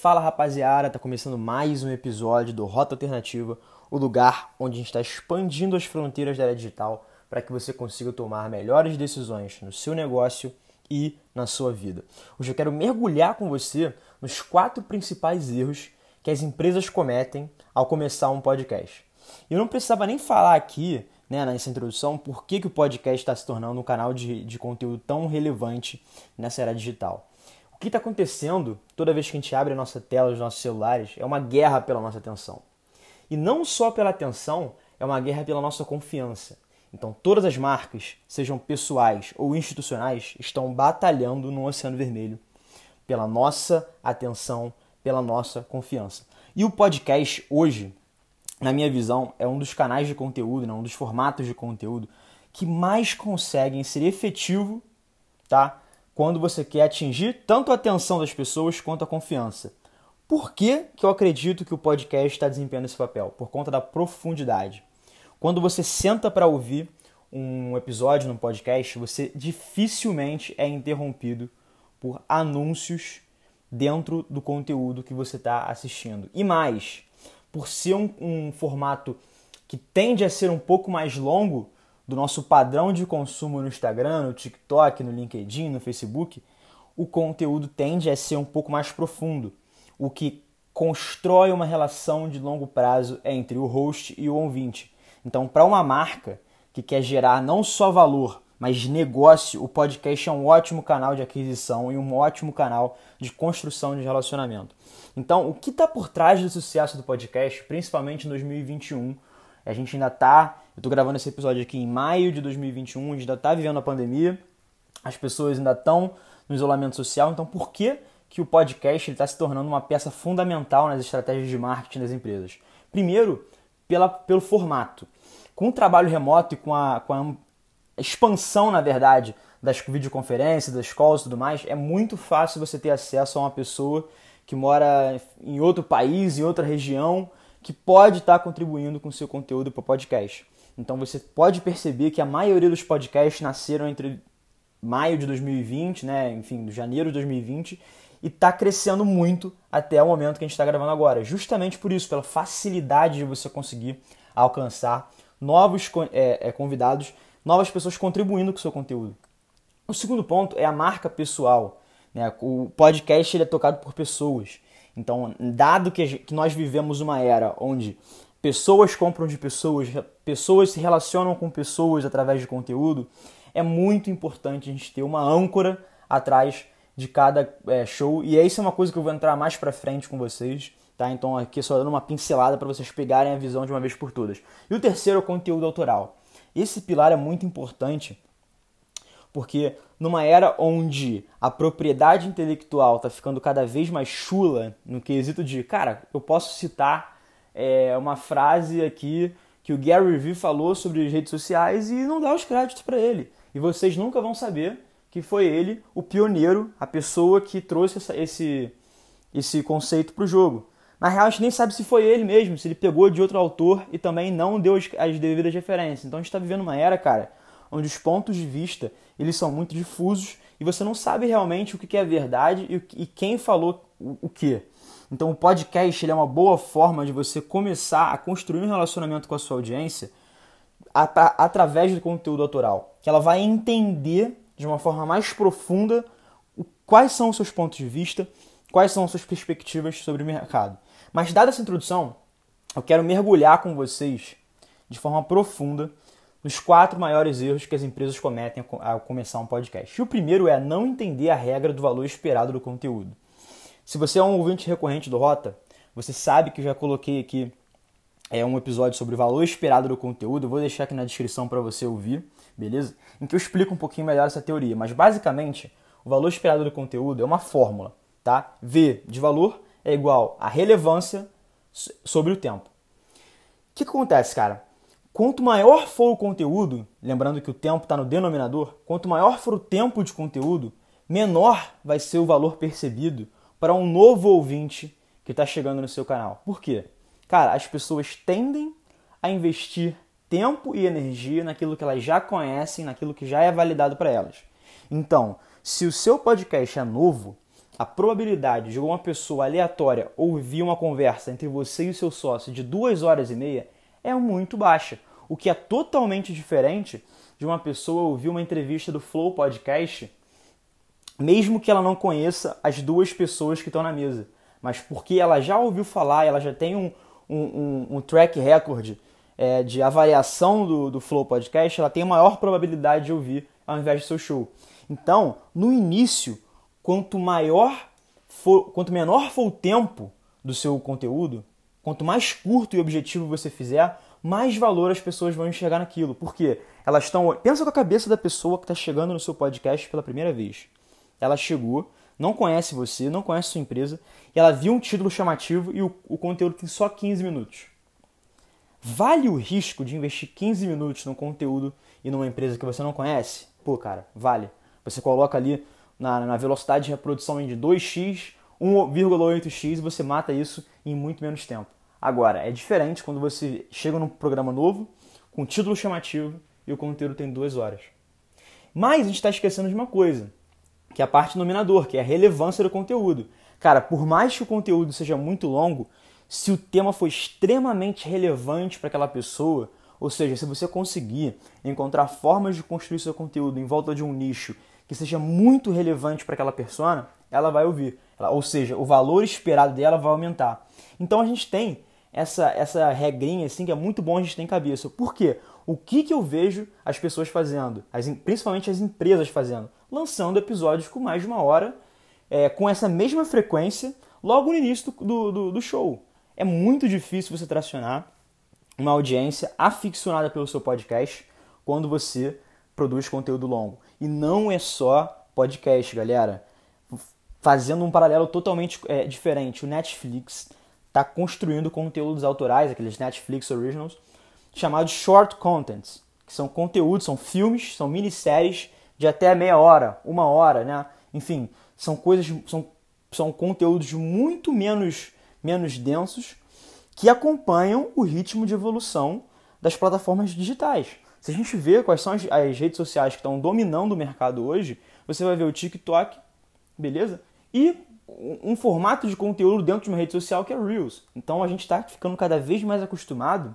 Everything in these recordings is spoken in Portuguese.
Fala rapaziada, tá começando mais um episódio do Rota Alternativa, o lugar onde a gente está expandindo as fronteiras da área digital para que você consiga tomar melhores decisões no seu negócio e na sua vida. Hoje eu quero mergulhar com você nos quatro principais erros que as empresas cometem ao começar um podcast. Eu não precisava nem falar aqui, né, nessa introdução, por que, que o podcast está se tornando um canal de, de conteúdo tão relevante nessa era digital. Que está acontecendo toda vez que a gente abre a nossa tela, os nossos celulares, é uma guerra pela nossa atenção. E não só pela atenção, é uma guerra pela nossa confiança. Então, todas as marcas, sejam pessoais ou institucionais, estão batalhando no Oceano Vermelho pela nossa atenção, pela nossa confiança. E o podcast hoje, na minha visão, é um dos canais de conteúdo, né, um dos formatos de conteúdo que mais conseguem ser efetivo, tá? Quando você quer atingir tanto a atenção das pessoas quanto a confiança. Por que, que eu acredito que o podcast está desempenhando esse papel? Por conta da profundidade. Quando você senta para ouvir um episódio no podcast, você dificilmente é interrompido por anúncios dentro do conteúdo que você está assistindo. E mais, por ser um, um, formato que tende a ser um pouco mais longo do nosso padrão de consumo no Instagram, no TikTok, no LinkedIn, no Facebook, o conteúdo tende a ser um pouco mais profundo o que constrói uma relação de longo prazo entre o host e o ouvinte. Então, para uma marca que quer gerar não só valor, mas negócio, o podcast é um ótimo canal de aquisição e um ótimo canal de construção de relacionamento. Então, o que está por trás do sucesso do podcast, principalmente em 2021? A gente ainda está, eu estou gravando esse episódio aqui em maio de 2021, a gente ainda está vivendo a pandemia, as pessoas ainda estão no isolamento social, então por que que o podcast está se tornando uma peça fundamental nas estratégias de marketing das empresas. Primeiro, pela, pelo formato. Com o trabalho remoto e com a, com a expansão, na verdade, das videoconferências, das calls e tudo mais, é muito fácil você ter acesso a uma pessoa que mora em outro país, em outra região, que pode estar contribuindo com o seu conteúdo para o podcast. Então você pode perceber que a maioria dos podcasts nasceram entre maio de 2020, né, enfim, janeiro de 2020 e está crescendo muito até o momento que a gente está gravando agora. Justamente por isso, pela facilidade de você conseguir alcançar novos é, é, convidados, novas pessoas contribuindo com o seu conteúdo. O segundo ponto é a marca pessoal. Né? O podcast ele é tocado por pessoas. Então, dado que nós vivemos uma era onde pessoas compram de pessoas, pessoas se relacionam com pessoas através de conteúdo, é muito importante a gente ter uma âncora atrás de cada é, show. E isso é uma coisa que eu vou entrar mais pra frente com vocês, tá? Então aqui só dando uma pincelada para vocês pegarem a visão de uma vez por todas. E o terceiro é o conteúdo autoral. Esse pilar é muito importante porque numa era onde a propriedade intelectual está ficando cada vez mais chula no quesito de, cara, eu posso citar é, uma frase aqui que o Gary Vee falou sobre as redes sociais e não dar os créditos para ele. E vocês nunca vão saber que foi ele o pioneiro, a pessoa que trouxe essa, esse, esse conceito para o jogo. Na real, a gente nem sabe se foi ele mesmo, se ele pegou de outro autor e também não deu as, as devidas referências. Então a gente está vivendo uma era, cara, onde os pontos de vista eles são muito difusos e você não sabe realmente o que é verdade e, quem falou o que. Então o podcast é uma boa forma de você começar a construir um relacionamento com a sua audiência através do conteúdo autoral, que ela vai entender de uma forma mais profunda quais são os seus pontos de vista, quais são as suas perspectivas sobre o mercado. Mas, dada essa introdução, eu quero mergulhar com vocês de forma profunda nos quatro maiores erros que as empresas cometem ao começar um podcast. E o primeiro é não entender a regra do valor esperado do conteúdo. Se você é um ouvinte recorrente do Rota, você sabe que eu já coloquei aqui é um episódio sobre o valor esperado do conteúdo. Eu vou deixar aqui na descrição para você ouvir beleza? Em que eu explico um pouquinho melhor essa teoria, mas basicamente o valor esperado do conteúdo é uma fórmula, tá? V de valor é igual a relevância sobre o tempo. O que, que acontece, cara? Quanto maior for o conteúdo, lembrando que o tempo está no denominador, quanto maior for o tempo de conteúdo, menor vai ser o valor percebido para um novo ouvinte que está chegando no seu canal. Por quê? Cara, as pessoas tendem a investir tempo e energia naquilo que elas já conhecem, naquilo que já é validado para elas. Então, se o seu podcast é novo, a probabilidade de uma pessoa aleatória ouvir uma conversa entre você e o seu sócio de duas horas e meia é muito baixa, o que é totalmente diferente de uma pessoa ouvir uma entrevista do Flow Podcast, mesmo que ela não conheça as duas pessoas que estão na mesa, mas porque ela já ouviu falar, ela já tem um, um, um, um track record é, de avaliação do, do Flow Podcast, ela tem maior probabilidade de ouvir ao invés do seu show. Então, no início, quanto maior for, quanto menor for o tempo do seu conteúdo, quanto mais curto e objetivo você fizer, mais valor as pessoas vão enxergar naquilo. Porque elas estão. Pensa com a cabeça da pessoa que está chegando no seu podcast pela primeira vez. Ela chegou, não conhece você, não conhece sua empresa, e ela viu um título chamativo e o, o conteúdo tem só 15 minutos. Vale o risco de investir 15 minutos num conteúdo e numa empresa que você não conhece? Pô, cara, vale. Você coloca ali na, na velocidade de reprodução de 2x, 1,8x e você mata isso em muito menos tempo. Agora, é diferente quando você chega num programa novo, com título chamativo e o conteúdo tem duas horas. Mas a gente está esquecendo de uma coisa, que é a parte nominador, que é a relevância do conteúdo. Cara, por mais que o conteúdo seja muito longo, se o tema for extremamente relevante para aquela pessoa, ou seja, se você conseguir encontrar formas de construir seu conteúdo em volta de um nicho que seja muito relevante para aquela persona, ela vai ouvir. ou seja, o valor esperado dela vai aumentar. Então a gente tem essa, essa regrinha assim que é muito bom a gente ter em cabeça. Por quê? O que, que eu vejo as pessoas fazendo, as, principalmente as empresas fazendo? Lançando episódios com mais de uma hora, é, com essa mesma frequência, logo no início do, do, do show. É muito difícil você tracionar uma audiência aficionada pelo seu podcast quando você produz conteúdo longo. E não é só podcast, galera. Fazendo um paralelo totalmente é, diferente, o Netflix está construindo conteúdos autorais, aqueles Netflix Originals, chamados short contents, que são conteúdos, são filmes, são minisséries de até meia hora, uma hora, né? Enfim, são coisas, são, são conteúdos muito menos menos densos, que acompanham o ritmo de evolução das plataformas digitais. Se a gente vê quais são as, as redes sociais que estão dominando o mercado hoje, você vai ver o TikTok, beleza? E um formato de conteúdo dentro de uma rede social que é Reels. Então a gente está ficando cada vez mais acostumado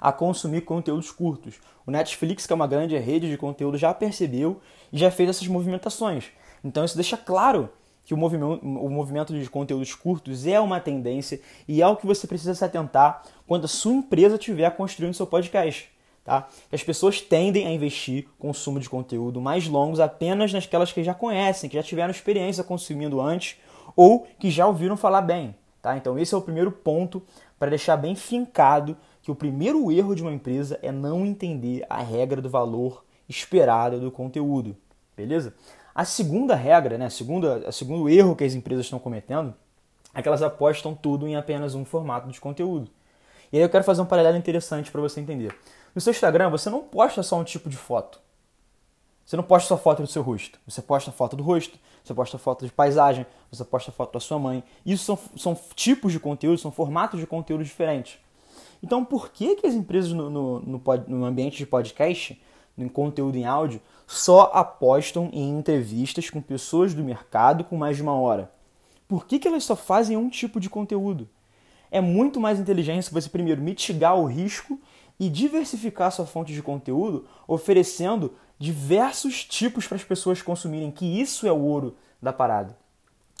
a consumir conteúdos curtos. O Netflix, que é uma grande rede de conteúdo, já percebeu e já fez essas movimentações. Então isso deixa claro que o movimento, o movimento de conteúdos curtos é uma tendência e é o que você precisa se atentar quando a sua empresa estiver construindo seu podcast. Tá? As pessoas tendem a investir consumo de conteúdo mais longos apenas nasquelas que já conhecem, que já tiveram experiência consumindo antes ou que já ouviram falar bem. Tá? Então esse é o primeiro ponto para deixar bem fincado que o primeiro erro de uma empresa é não entender a regra do valor esperado do conteúdo. Beleza? A segunda regra, né, a segunda, a segundo erro que as empresas estão cometendo é que elas apostam tudo em apenas um formato de conteúdo. E aí eu quero fazer um paralelo interessante para você entender. No seu Instagram, você não posta só um tipo de foto. Você não posta só foto do seu rosto. Você posta foto do rosto, você posta foto de paisagem, você posta foto da sua mãe. Isso são, são tipos de conteúdo, são formatos de conteúdo diferentes. Então, por que, que as empresas no, no, no, no ambiente de podcast em conteúdo em áudio só apostam em entrevistas com pessoas do mercado com mais de uma hora? Por que, que elas só fazem um tipo de conteúdo? É muito mais inteligente você primeiro mitigar o risco e diversificar sua fonte de conteúdo, oferecendo diversos tipos para as pessoas consumirem, que isso é o ouro da parada.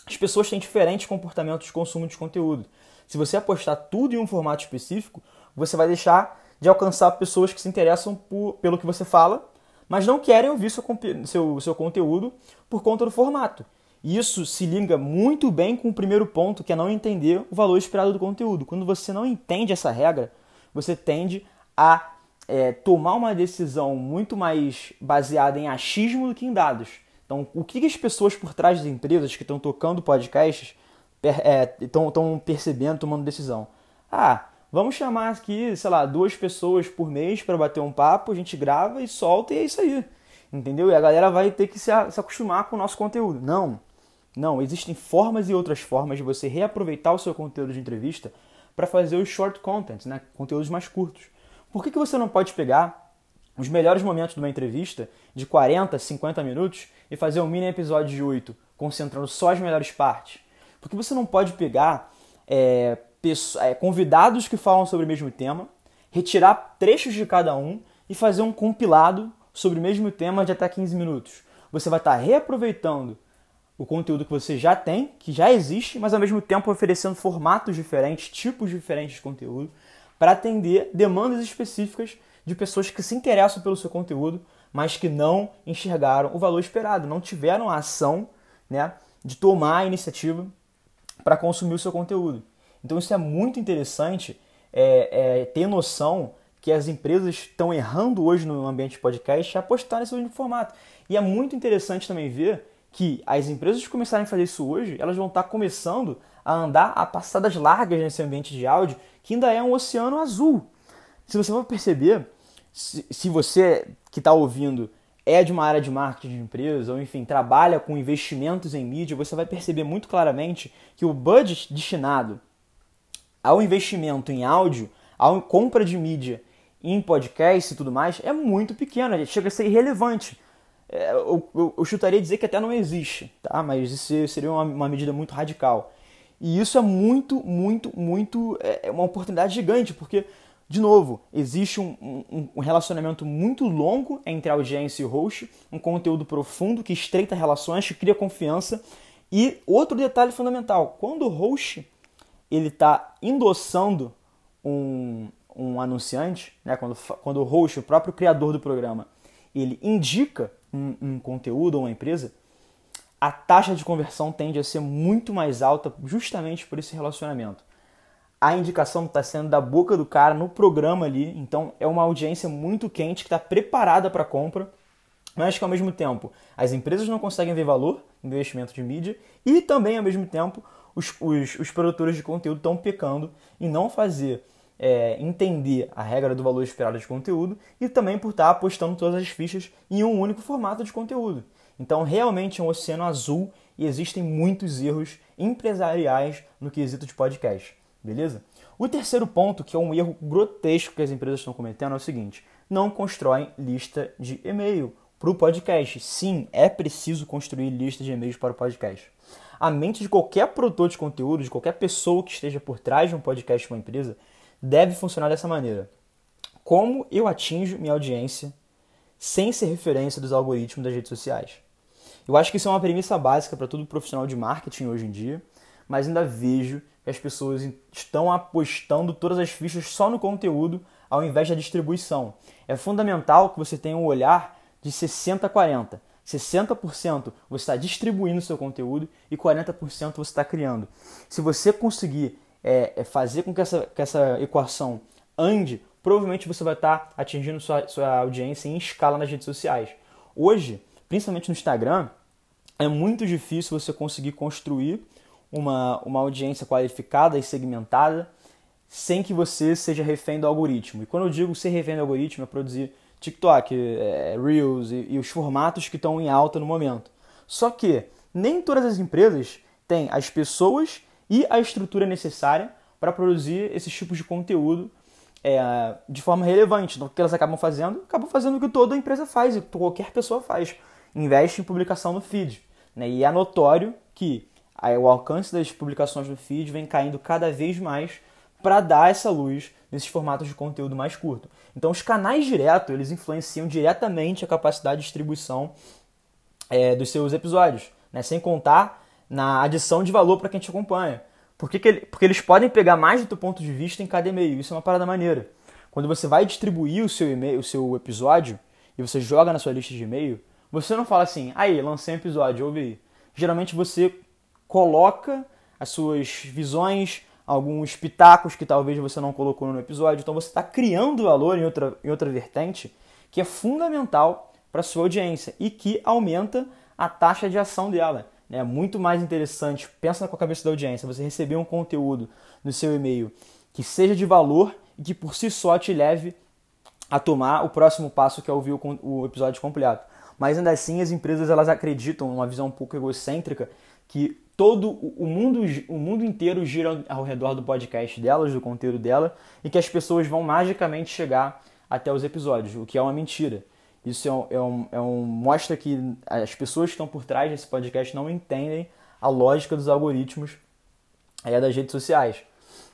As pessoas têm diferentes comportamentos de consumo de conteúdo. Se você apostar tudo em um formato específico, você vai deixar de alcançar pessoas que se interessam por, pelo que você fala, mas não querem ouvir seu, seu, seu conteúdo por conta do formato. Isso se liga muito bem com o primeiro ponto, que é não entender o valor esperado do conteúdo. Quando você não entende essa regra, você tende a é, tomar uma decisão muito mais baseada em achismo do que em dados. Então, o que as pessoas por trás das empresas que estão tocando podcasts estão é, percebendo, tomando decisão? Ah, Vamos chamar aqui, sei lá, duas pessoas por mês para bater um papo, a gente grava e solta e é isso aí. Entendeu? E a galera vai ter que se, se acostumar com o nosso conteúdo. Não. Não, existem formas e outras formas de você reaproveitar o seu conteúdo de entrevista para fazer os short contents, né? conteúdos mais curtos. Por que, que você não pode pegar os melhores momentos de uma entrevista de 40, 50 minutos e fazer um mini episódio de 8 concentrando só as melhores partes? Porque você não pode pegar é, é, convidados que falam sobre o mesmo tema, retirar trechos de cada um e fazer um compilado sobre o mesmo tema de até 15 minutos. Você vai estar reaproveitando o conteúdo que você já tem, que já existe, mas ao mesmo tempo oferecendo formatos diferentes, tipos diferentes de conteúdo, para atender demandas específicas de pessoas que se interessam pelo seu conteúdo, mas que não enxergaram o valor esperado, não tiveram a ação né, de tomar a iniciativa para consumir o seu conteúdo. Então isso é muito interessante é, é, ter noção que as empresas estão errando hoje no ambiente podcast apostar nesse formato. E é muito interessante também ver que as empresas que começarem a fazer isso hoje, elas vão estar começando a andar a passadas largas nesse ambiente de áudio, que ainda é um oceano azul. Se você for perceber, se, se você que está ouvindo é de uma área de marketing de empresa, ou enfim, trabalha com investimentos em mídia, você vai perceber muito claramente que o budget destinado ao investimento em áudio, à compra de mídia em podcast e tudo mais, é muito pequeno, chega a ser irrelevante. É, eu, eu, eu, chutaria dizer que até não existe, tá? mas isso seria uma, uma medida muito radical. E isso é muito, muito, muito. É, é uma oportunidade gigante, porque, de novo, existe um, um, um, relacionamento muito longo entre audiência e host, um conteúdo profundo que estreita relações, que cria confiança. E outro detalhe fundamental: quando o host ele está endossando um, um anunciante, né? quando, quando o host, o próprio criador do programa, ele indica um, um conteúdo ou uma empresa, a taxa de conversão tende a ser muito mais alta justamente por esse relacionamento. A indicação está sendo da boca do cara no programa ali, então é uma audiência muito quente que está preparada para compra, mas que ao mesmo tempo as empresas não conseguem ver valor no investimento de mídia e também ao mesmo tempo os, os, os produtores de conteúdo estão pecando em não fazer é, entender a regra do valor esperado de conteúdo e também por estar apostando todas as fichas em um único formato de conteúdo. Então, realmente é um oceano azul e existem muitos erros empresariais no quesito de podcast, beleza? O terceiro ponto, que é um erro grotesco que as empresas estão cometendo, é o seguinte: não constroem lista de e-mail para o podcast. Sim, é preciso construir lista de e-mails para o podcast. A mente de qualquer produtor de conteúdo, de qualquer pessoa que esteja por trás de um podcast de uma empresa, deve funcionar dessa maneira. Como eu atinjo minha audiência sem ser referência dos algoritmos das redes sociais? Eu acho que isso é uma premissa básica para todo profissional de marketing hoje em dia, mas ainda vejo que as pessoas estão apostando todas as fichas só no conteúdo ao invés da distribuição. É fundamental que você tenha um olhar de 60 a 40. 60% você está distribuindo seu conteúdo e 40% você está criando. Se você conseguir é, é fazer com que essa, que essa equação ande, provavelmente você vai estar atingindo sua, sua audiência em escala nas redes sociais. Hoje, principalmente no Instagram, é muito difícil você conseguir construir uma, uma audiência qualificada e segmentada sem que você seja refém do algoritmo. E quando eu digo ser refém do algoritmo, é produzir TikTok, é, Reels e, e os formatos que estão em alta no momento. Só que nem todas as empresas têm as pessoas e a estrutura necessária para produzir esses tipos de conteúdo é, de forma relevante. Então, o que elas acabam fazendo? Acabam fazendo o que toda empresa faz e qualquer pessoa faz. Investe em publicação no feed. Né? E é notório que o alcance das publicações no feed vem caindo cada vez mais para dar essa luz nesses formatos de conteúdo mais curto. Então, os canais direto eles influenciam diretamente a capacidade de distribuição é, dos seus episódios, né? sem contar na adição de valor para quem te acompanha. Por que, que ele, porque eles podem pegar mais do teu ponto de vista em cada e-mail. Isso é uma parada maneira. Quando você vai distribuir o seu e-mail, o seu episódio, e você joga na sua lista de e-mail, você não fala assim, aí, lancei um episódio, ouve aí. Geralmente você coloca as suas visões, alguns pitacos que talvez você não colocou no episódio. Então você está criando valor em outra, em outra vertente que é fundamental para a sua audiência e que aumenta a taxa de ação dela. É muito mais interessante, pensa com a cabeça da audiência, você receber um conteúdo no seu e-mail que seja de valor e que por si só te leve a tomar o próximo passo que é ouvir o episódio completo. Mas ainda assim as empresas elas acreditam, uma visão um pouco egocêntrica, que todo o mundo, o mundo inteiro gira ao redor do podcast delas, do conteúdo dela, e que as pessoas vão magicamente chegar até os episódios, o que é uma mentira. Isso é um, é um, é um, mostra que as pessoas que estão por trás desse podcast não entendem a lógica dos algoritmos é, das redes sociais.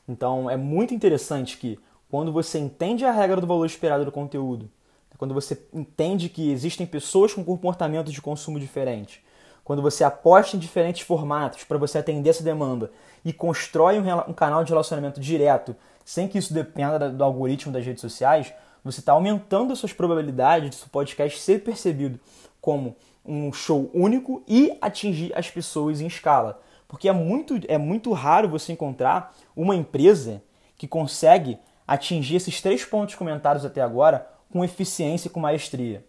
Então é muito interessante que quando você entende a regra do valor esperado do conteúdo, quando você entende que existem pessoas com comportamentos de consumo diferentes, quando você aposta em diferentes formatos para você atender essa demanda e constrói um, um, canal de relacionamento direto, sem que isso dependa do algoritmo das redes sociais, você está aumentando as suas probabilidades de seu podcast ser percebido como um show único e atingir as pessoas em escala. Porque é muito, é muito raro você encontrar uma empresa que consegue atingir esses três pontos comentados até agora com eficiência e com maestria.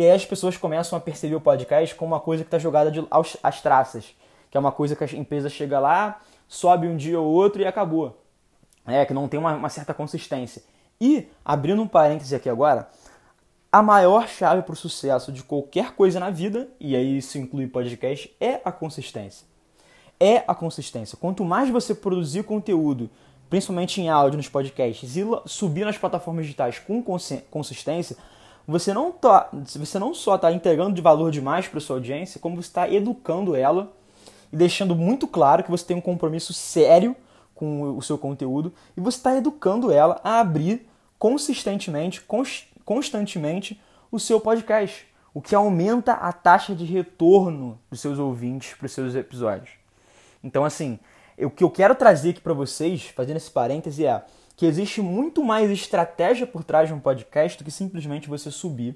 E aí as pessoas começam a perceber o podcast como uma coisa que está jogada de, aos, às traças, que é uma coisa que a empresa chega lá, sobe um dia ou outro e acabou. É, que não tem uma, uma certa consistência. E, abrindo um parêntese aqui agora, a maior chave para o sucesso de qualquer coisa na vida, e aí isso inclui podcast, é a consistência. É a consistência. Quanto mais você produzir conteúdo, principalmente em áudio nos podcasts, e subir nas plataformas digitais com consistência, você não, tá, você não só está entregando de valor demais para sua audiência, como você está educando ela e deixando muito claro que você tem um compromisso sério com o seu conteúdo e você está educando ela a abrir consistentemente, constantemente o seu podcast, o que aumenta a taxa de retorno dos seus ouvintes para os seus episódios. Então, assim, o que eu quero trazer aqui para vocês, fazendo esse parêntese, é que existe muito mais estratégia por trás de um podcast do que simplesmente você subir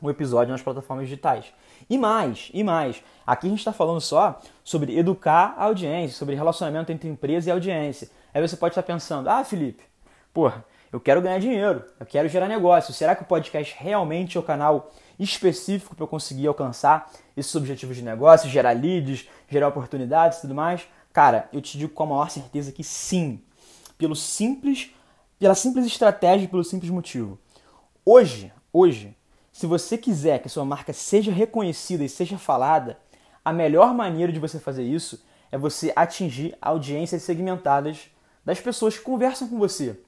o episódio nas plataformas digitais. E mais, e mais. Aqui a gente está falando só sobre educar a audiência, sobre relacionamento entre empresa e audiência. Aí você pode estar pensando, ah, Felipe, porra, eu quero ganhar dinheiro, eu quero gerar negócio. Será que o podcast realmente é o canal específico para eu conseguir alcançar esses objetivos de negócio, gerar leads, gerar oportunidades e tudo mais? Cara, eu te digo com a maior certeza que sim. Pelo simples, pela simples estratégia pelo simples motivo. Hoje, hoje, se você quiser que sua marca seja reconhecida e seja falada, a melhor maneira de você fazer isso é você atingir audiências segmentadas das pessoas que conversam com você.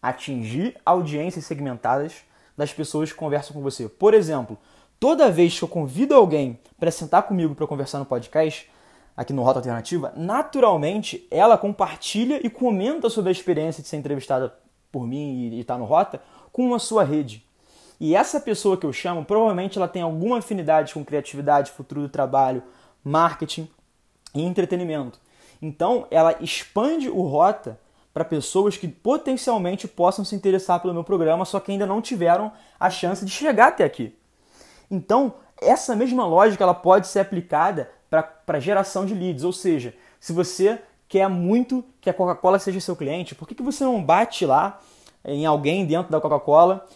Atingir audiências segmentadas das pessoas que conversam com você. Por exemplo, toda vez que eu convido alguém para sentar comigo para conversar no podcast, aqui no Rota Alternativa, naturalmente ela compartilha e comenta sobre a experiência de ser entrevistada por mim e estar tá no Rota com a sua rede. E essa pessoa que eu chamo, provavelmente ela tem alguma afinidade com criatividade, futuro do trabalho, marketing e entretenimento. Então, ela expande o Rota para pessoas que potencialmente possam se interessar pelo meu programa, só que ainda não tiveram a chance de chegar até aqui. Então, essa mesma lógica ela pode ser aplicada para geração de leads, ou seja, se você quer muito que a Coca-Cola seja seu cliente, por que, que você não bate lá em alguém dentro da Coca-Cola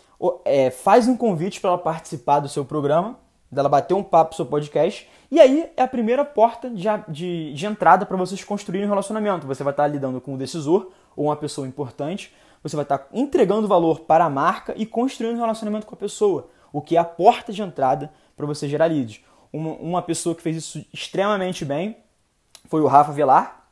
é, faz um convite para ela participar do seu programa, dela bater um papo no seu podcast, e aí é a primeira porta de, de, de entrada para vocês construírem um relacionamento. Você vai estar lidando com um decisor ou uma pessoa importante, você vai estar entregando valor para a marca e construindo um relacionamento com a pessoa, o que é a porta de entrada para você gerar leads. Uma, uma pessoa que fez isso extremamente bem foi o Rafa Velar,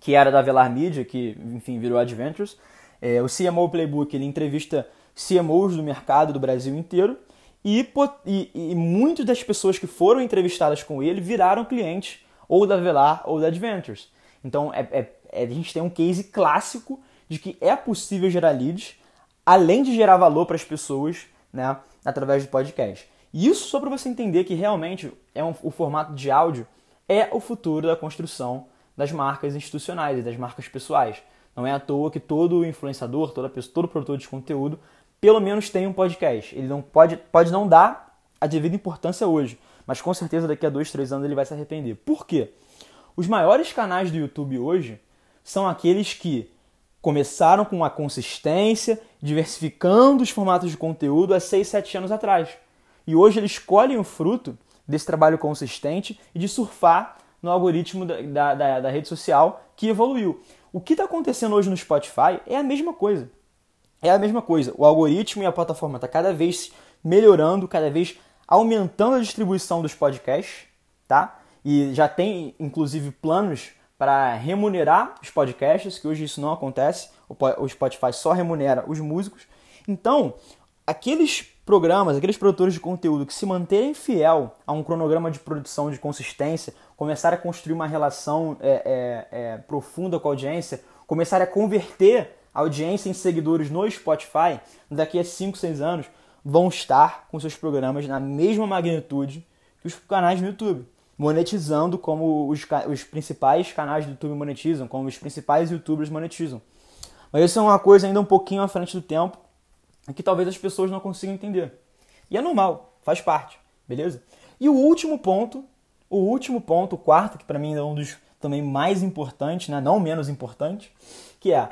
que era da Velar Media, que enfim virou Adventures. É, o CMO Playbook ele entrevista CMOs do mercado do Brasil inteiro e, e, e muitas das pessoas que foram entrevistadas com ele viraram clientes ou da Velar ou da Adventures. Então é, é, é, a gente tem um case clássico de que é possível gerar leads, além de gerar valor para as pessoas né, através do podcast. Isso só para você entender que realmente é um, o formato de áudio é o futuro da construção das marcas institucionais e das marcas pessoais. Não é à toa que todo influenciador, toda pessoa, todo produtor de conteúdo pelo menos tem um podcast. Ele não pode, pode não dar a devida importância hoje, mas com certeza daqui a dois, três anos ele vai se arrepender. Por quê? Os maiores canais do YouTube hoje são aqueles que começaram com uma consistência, diversificando os formatos de conteúdo há 6, 7 anos atrás. E hoje eles colhem o fruto desse trabalho consistente e de surfar no algoritmo da, da, da rede social que evoluiu. O que está acontecendo hoje no Spotify é a mesma coisa é a mesma coisa. O algoritmo e a plataforma está cada vez melhorando, cada vez aumentando a distribuição dos podcasts, tá? E já tem inclusive planos para remunerar os podcasts, que hoje isso não acontece. O Spotify só remunera os músicos. Então, aqueles programas, aqueles produtores de conteúdo que se manterem fiel a um cronograma de produção de consistência, começarem a construir uma relação é, é, é, profunda com a audiência, começarem a converter a audiência em seguidores no Spotify, daqui a 5, 6 anos, vão estar com seus programas na mesma magnitude que os canais no YouTube, monetizando como os, os principais canais do YouTube monetizam, como os principais YouTubers monetizam. Mas isso é uma coisa ainda um pouquinho à frente do tempo, que talvez as pessoas não consigam entender. E é normal, faz parte, beleza? E o último ponto, o último ponto, o quarto, que para mim é um dos também mais importantes, né? não menos importante, que é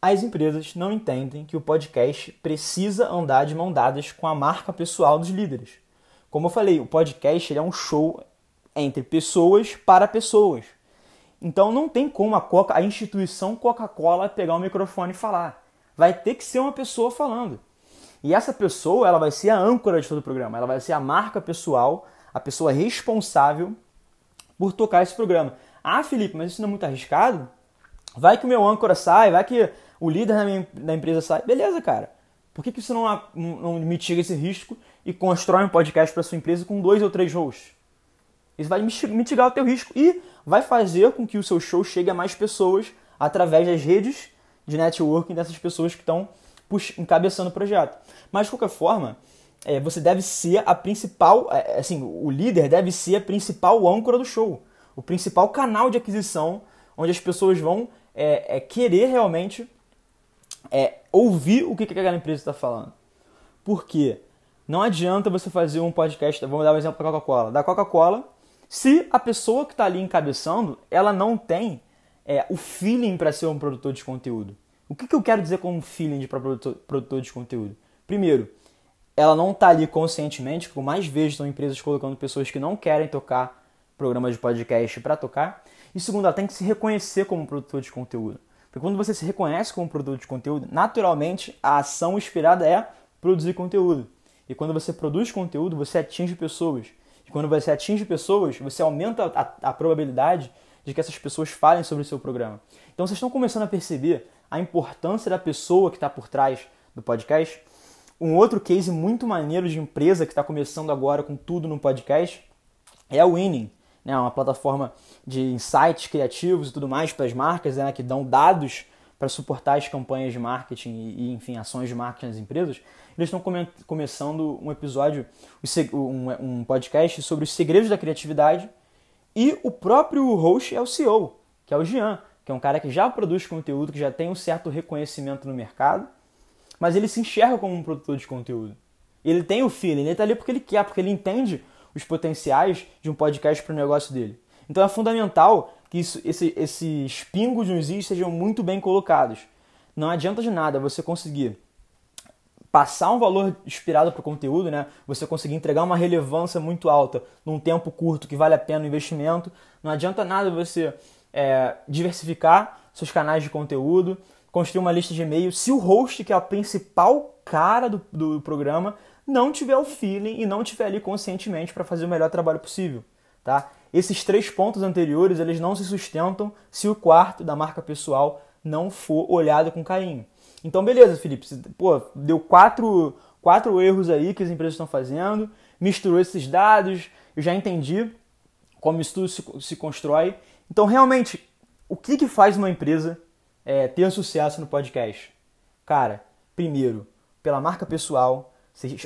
as empresas não entendem que o podcast precisa andar de mão dadas com a marca pessoal dos líderes. Como eu falei, o podcast é um show entre pessoas para pessoas. Então não tem como a, Coca, a instituição Coca-Cola pegar o microfone e falar. Vai ter que ser uma pessoa falando. E essa pessoa ela vai ser a âncora de todo o programa. Ela vai ser a marca pessoal, a pessoa responsável por tocar esse programa. Ah, Felipe, mas isso não é muito arriscado? Vai que o meu âncora sai, vai que o líder da, minha, da empresa sai. Beleza, cara. Por que, que você não, não mitiga esse risco e constrói um podcast para sua empresa com dois ou três hosts? Isso vai mitigar o teu risco e vai fazer com que o seu show chegue a mais pessoas através das redes de networking dessas pessoas que estão encabeçando o projeto. Mas, de qualquer forma, é, você deve ser a principal, é, assim, o líder deve ser a principal âncora do show, o principal canal de aquisição onde as pessoas vão é, é querer realmente é ouvir o que, que aquela empresa está falando. Por quê? Não adianta você fazer um podcast, vamos dar um exemplo da Coca-Cola. Da Coca-Cola, se a pessoa que está ali encabeçando, ela não tem é, o feeling para ser um produtor de conteúdo. O que, que eu quero dizer com feeling para produtor, produtor de conteúdo? Primeiro, ela não está ali conscientemente, por mais vezes estão empresas colocando pessoas que não querem tocar programas de podcast para tocar. E segundo, ela tem que se reconhecer como produtor de conteúdo. Porque quando você se reconhece como produtor de conteúdo, naturalmente a ação inspirada é produzir conteúdo. E quando você produz conteúdo, você atinge pessoas. E quando você atinge pessoas, você aumenta a, a probabilidade de que essas pessoas falem sobre o seu programa. Então vocês estão começando a perceber a importância da pessoa que está por trás do podcast. Um outro case muito maneiro de empresa que está começando agora com tudo no podcast é a Winning né, uma plataforma de insights criativos e tudo mais para as marcas, né, que dão dados para suportar as campanhas de marketing e, enfim, ações de marketing nas empresas. Eles estão come começando um episódio, um, um podcast sobre os segredos da criatividade e o próprio host é o CEO, que é o Jean, que é um cara que já produz conteúdo, que já tem um certo reconhecimento no mercado, mas ele se enxerga como um produtor de conteúdo. Ele tem o feeling, ele está ali porque ele quer, porque ele entende os potenciais de um podcast para o negócio dele. Então é fundamental que isso, esse, esses pingos nos is sejam muito bem colocados. Não adianta de nada você conseguir passar um valor inspirado para o conteúdo, né? Você conseguir entregar uma relevância muito alta num tempo curto que vale a pena o investimento. Não adianta nada você é, diversificar seus canais de conteúdo, construir uma lista de e-mail. Se o host, que é a principal cara do, do programa, não tiver o feeling e não tiver ali conscientemente para fazer o melhor trabalho possível, tá? Esses três pontos anteriores, eles não se sustentam se o quarto da marca pessoal não for olhado com carinho. Então, beleza, Felipe, pô, deu quatro, quatro erros aí que as empresas estão fazendo, misturou esses dados, eu já entendi como isso tudo se, se constrói. Então, realmente, o que, que faz uma empresa é, ter sucesso no podcast? Cara, primeiro, pela marca pessoal,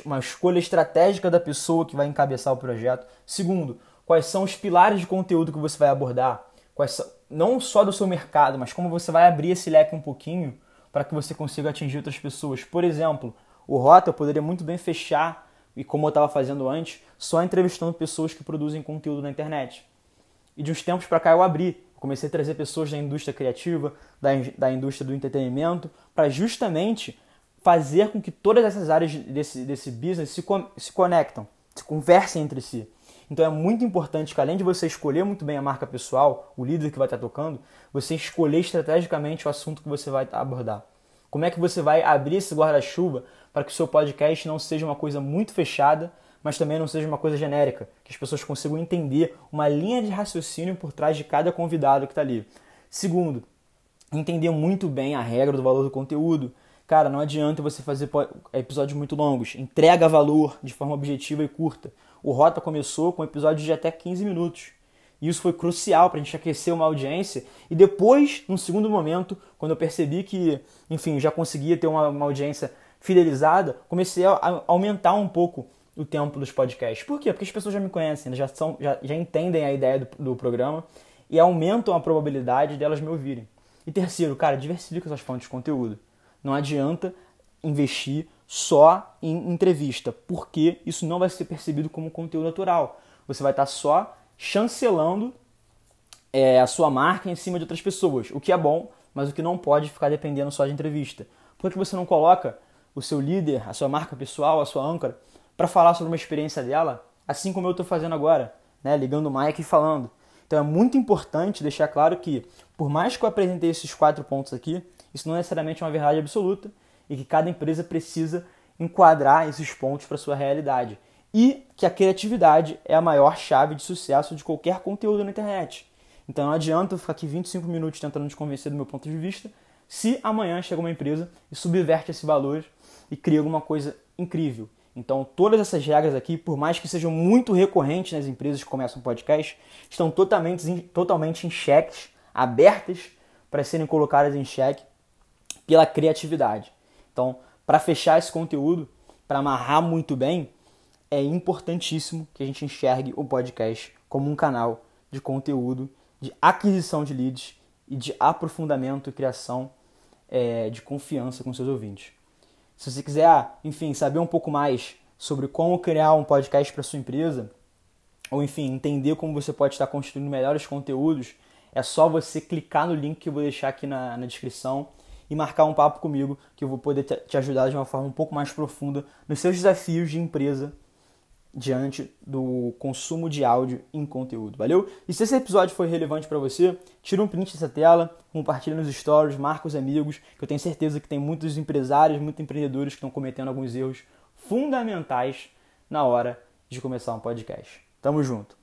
uma escolha estratégica da pessoa que vai encabeçar o projeto. Segundo, quais são os pilares de conteúdo que você vai abordar, quais são, não só do seu mercado, mas como você vai abrir esse leque um pouquinho para que você consiga atingir outras pessoas. Por exemplo, o Rota poderia muito bem fechar, e como eu estava fazendo antes, só entrevistando pessoas que produzem conteúdo na internet. E de uns tempos para cá eu abri, comecei a trazer pessoas da indústria criativa, da, da indústria do entretenimento, para justamente fazer com que todas essas áreas desse, desse business se, se conectam, se conversem entre si. Então é muito importante que além de você escolher muito bem a marca pessoal, o líder que vai estar tocando, você escolher estrategicamente o assunto que você vai abordar. Como é que você vai abrir esse guarda-chuva para que o seu podcast não seja uma coisa muito fechada, mas também não seja uma coisa genérica, que as pessoas consigam entender uma linha de raciocínio por trás de cada convidado que está ali. Segundo, entender muito bem a regra do valor do conteúdo, Cara, não adianta você fazer episódios muito longos. Entrega valor de forma objetiva e curta. O Rota começou com episódios de até 15 minutos. E isso foi crucial para a gente aquecer uma audiência. E depois, num segundo momento, quando eu percebi que, enfim, já conseguia ter uma, uma audiência fidelizada, comecei a, aumentar um pouco o tempo dos podcasts. Por quê? Porque as pessoas já me conhecem, já, são, já, já entendem a ideia do, do programa e aumentam a probabilidade delas me ouvirem. E terceiro, cara, diversifica suas fontes de conteúdo. Não adianta investir só em entrevista, porque isso não vai ser percebido como conteúdo natural. Você vai estar só chancelando é, a sua marca em cima de outras pessoas, o que é bom, mas o que não pode ficar dependendo só de entrevista. Por que você não coloca o seu líder, a sua marca pessoal, a sua âncora, para falar sobre uma experiência dela, assim como eu estou fazendo agora, né, ligando o mic e falando? Então é muito importante deixar claro que, por mais que eu apresentei esses quatro pontos aqui, isso não é necessariamente uma verdade absoluta e que cada empresa precisa enquadrar esses pontos para sua realidade. E que a criatividade é a maior chave de sucesso de qualquer conteúdo na internet. Então não adianta eu ficar aqui 25 minutos tentando te convencer do meu ponto de vista, se amanhã chega uma empresa e subverte esse valor e cria alguma coisa incrível. Então, todas essas regras aqui, por mais que sejam muito recorrentes nas empresas que começam podcast, estão totalmente, totalmente em xeques, abertas para serem colocadas em xeque pela criatividade. Então, para fechar esse conteúdo, para amarrar muito bem, é importantíssimo que a gente enxergue o podcast como um canal de conteúdo, de aquisição de leads e de aprofundamento e criação é, de confiança com seus ouvintes. Se você quiser, enfim, saber um pouco mais sobre como criar um podcast para sua empresa, ou enfim, entender como você pode estar construindo melhores conteúdos, é só você clicar no link que eu vou deixar aqui na, na descrição e marcar um papo comigo que eu vou poder te ajudar de uma forma um pouco mais profunda nos seus desafios de empresa diante do consumo de áudio em conteúdo, valeu? E se esse episódio foi relevante para você, tira um print dessa tela, compartilha nos stories, marca os amigos, que eu tenho certeza que tem muitos empresários, muitos empreendedores que estão cometendo alguns erros fundamentais na hora de começar um podcast. Tamo junto!